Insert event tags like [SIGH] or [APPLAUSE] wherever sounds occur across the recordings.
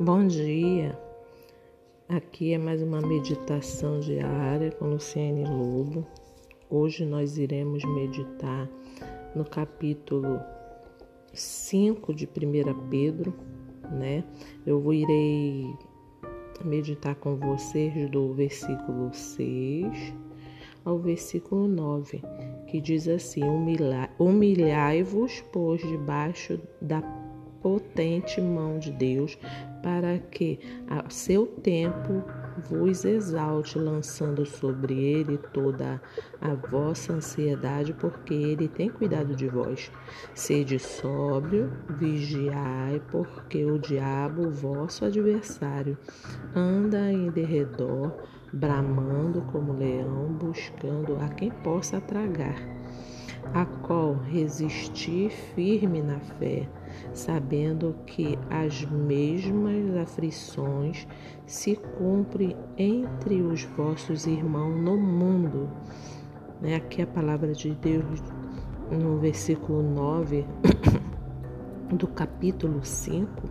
Bom dia. Aqui é mais uma meditação diária com Luciane Lobo. Hoje nós iremos meditar no capítulo 5 de 1 Pedro, né? Eu irei meditar com vocês do versículo 6 ao versículo 9, que diz assim: Humilhai-vos, pois, debaixo da potente mão de Deus, para que a seu tempo vos exalte, lançando sobre ele toda a vossa ansiedade, porque ele tem cuidado de vós. Sede sóbrio, vigiai, porque o diabo, vosso adversário, anda em derredor, bramando como leão, buscando a quem possa tragar a qual resistir firme na fé, sabendo que as mesmas aflições se cumprem entre os vossos irmãos no mundo. Né? Aqui a palavra de Deus no versículo 9 [COUGHS] do capítulo 5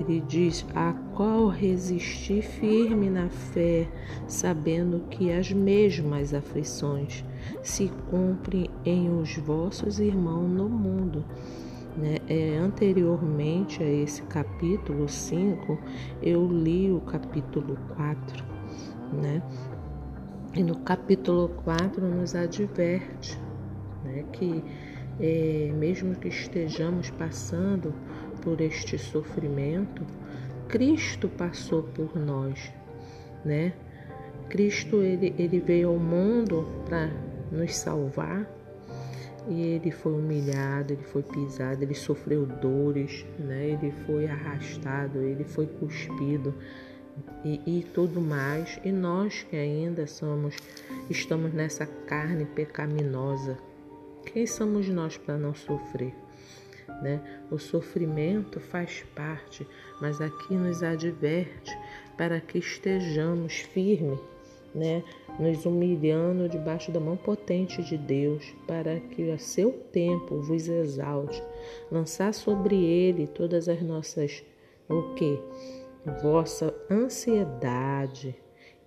ele diz: A qual resisti firme na fé, sabendo que as mesmas aflições se cumprem em os vossos irmãos no mundo. Né? É, anteriormente a esse capítulo 5, eu li o capítulo 4, né? E no capítulo 4 nos adverte né, que, é, mesmo que estejamos passando por este sofrimento, Cristo passou por nós, né? Cristo ele, ele veio ao mundo para nos salvar e ele foi humilhado, ele foi pisado, ele sofreu dores, né? Ele foi arrastado, ele foi cuspido e, e tudo mais. E nós que ainda somos, estamos nessa carne pecaminosa, quem somos nós para não sofrer? Né? O sofrimento faz parte, mas aqui nos adverte para que estejamos firmes, né? Nos humilhando debaixo da mão potente de Deus, para que a seu tempo vos exalte, lançar sobre ele todas as nossas o que? Vossa ansiedade,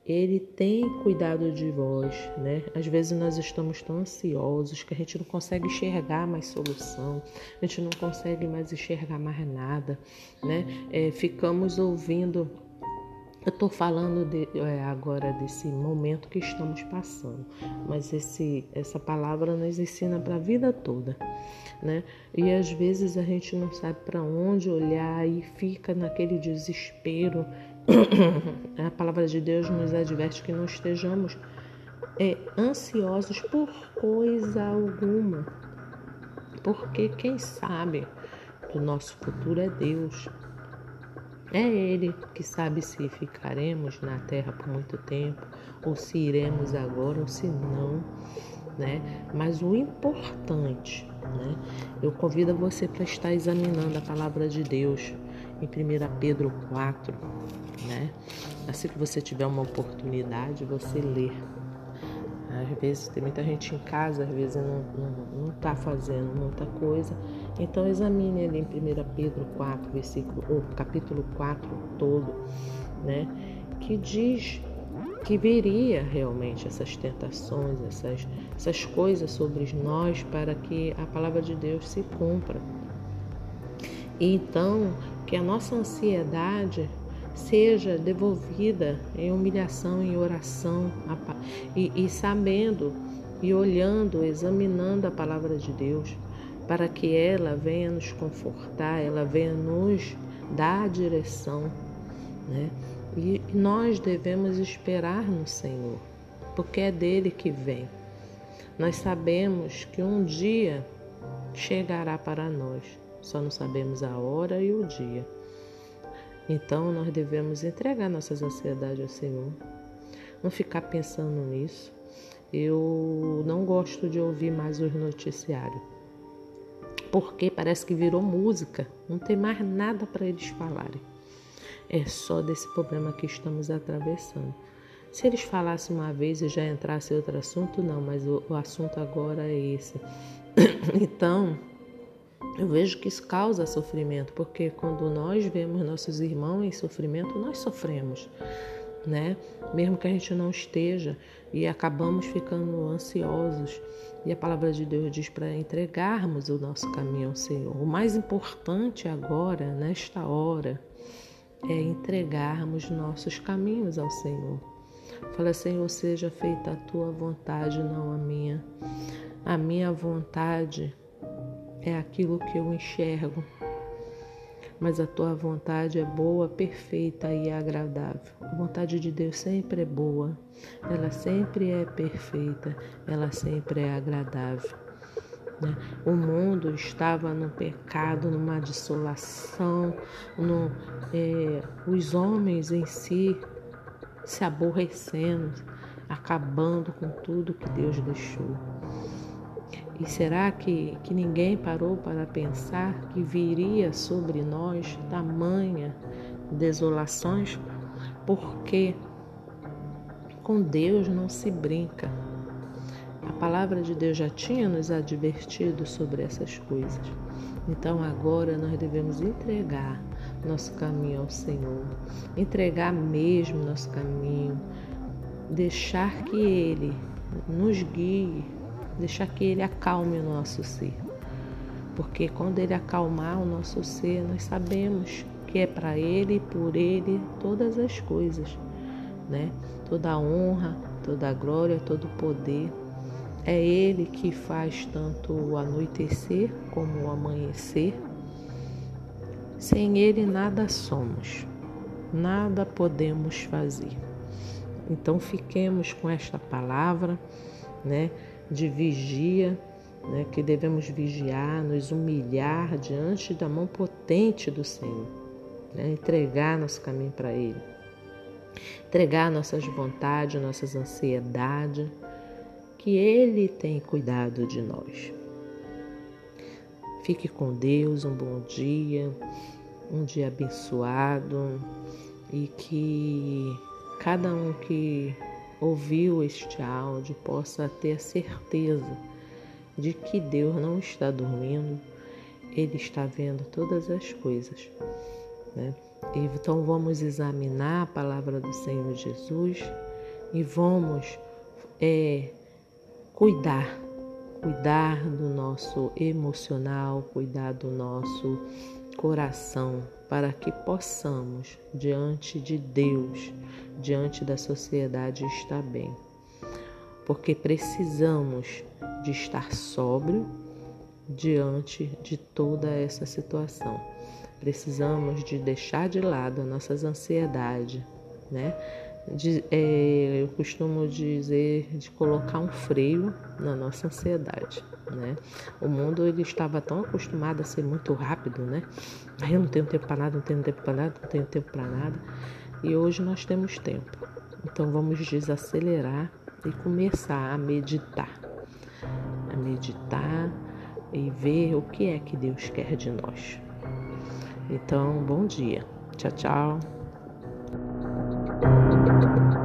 ele tem cuidado de vós, né? Às vezes nós estamos tão ansiosos que a gente não consegue enxergar mais solução, a gente não consegue mais enxergar mais nada, né? É, ficamos ouvindo. Eu estou falando de, é, agora desse momento que estamos passando, mas esse, essa palavra nos ensina para a vida toda, né? E às vezes a gente não sabe para onde olhar e fica naquele desespero a palavra de Deus nos adverte que não estejamos é, ansiosos por coisa alguma, porque quem sabe do nosso futuro é Deus. É Ele que sabe se ficaremos na terra por muito tempo, ou se iremos agora, ou se não, né? Mas o importante, né? Eu convido você para estar examinando a palavra de Deus em 1 Pedro 4, né? Assim que você tiver uma oportunidade, você lê. Às vezes tem muita gente em casa, às vezes não está fazendo muita coisa. Então examine ali em 1 Pedro 4, versículo, ou capítulo 4 todo, né? Que diz que viria realmente essas tentações, essas, essas coisas sobre nós para que a palavra de Deus se cumpra. E então, que a nossa ansiedade seja devolvida em humilhação, em oração, e, e sabendo e olhando, examinando a palavra de Deus, para que ela venha nos confortar, ela venha nos dar a direção, né? E nós devemos esperar no Senhor, porque é dele que vem. Nós sabemos que um dia chegará para nós, só não sabemos a hora e o dia. Então nós devemos entregar nossas ansiedades ao Senhor, não ficar pensando nisso. Eu não gosto de ouvir mais os noticiários, porque parece que virou música, não tem mais nada para eles falarem. É só desse problema que estamos atravessando. Se eles falassem uma vez e já entrasse outro assunto, não, mas o, o assunto agora é esse. [COUGHS] então, Eu vejo que isso causa sofrimento, porque quando nós vemos nossos irmãos em sofrimento, nós sofremos, né? Mesmo que a gente não esteja e acabamos ficando ansiosos. E a palavra de Deus diz para entregarmos o nosso caminho ao Senhor. O mais importante agora, nesta hora, é entregarmos nossos caminhos ao Senhor. Fala, Senhor, seja feita a tua vontade, não a minha. A minha vontade é aquilo que eu enxergo, mas a tua vontade é boa, perfeita e agradável. A vontade de Deus sempre é boa, ela sempre é perfeita, ela sempre é agradável. Né? O mundo estava no pecado, numa dissolação, no, é, os homens em si se aborrecendo, acabando com tudo que Deus deixou. E será que, que ninguém parou para pensar que viria sobre nós tamanha desolações? Porque com Deus não se brinca. A palavra de Deus já tinha nos advertido sobre essas coisas. Então agora nós devemos entregar nosso caminho ao Senhor, entregar mesmo nosso caminho, deixar que Ele nos guie deixar que Ele acalme o nosso ser. Porque quando Ele acalmar o nosso ser, nós sabemos que é para Ele e por Ele todas as coisas, né? Toda a honra, toda a glória, todo o poder. É Ele que faz tanto o anoitecer como o amanhecer. Sem Ele nada somos, nada podemos fazer. Então fiquemos com esta palavra, né? De vigia, né, que devemos vigiar, nos humilhar diante da mão potente do Senhor, né, entregar nosso caminho para Ele, entregar nossas vontades, nossas ansiedades, que Ele tem cuidado de nós. Fique com Deus, um bom dia, um dia abençoado e que cada um que ouviu este áudio possa ter a certeza de que Deus não está dormindo, Ele está vendo todas as coisas. Né? Então vamos examinar a palavra do Senhor Jesus e vamos é, cuidar, cuidar do nosso emocional, cuidar do nosso coração para que possamos, diante de Deus, diante da sociedade, estar bem. Porque precisamos de estar sóbrio diante de toda essa situação. Precisamos de deixar de lado as nossas ansiedades, né? De, é, eu costumo dizer de colocar um freio na nossa ansiedade, né? O mundo ele estava tão acostumado a ser muito rápido, né? Eu não tenho tempo para nada, não tenho tempo para nada, não tenho tempo para nada. E hoje nós temos tempo. Então vamos desacelerar e começar a meditar, a meditar e ver o que é que Deus quer de nós. Então, bom dia. Tchau, tchau. thank you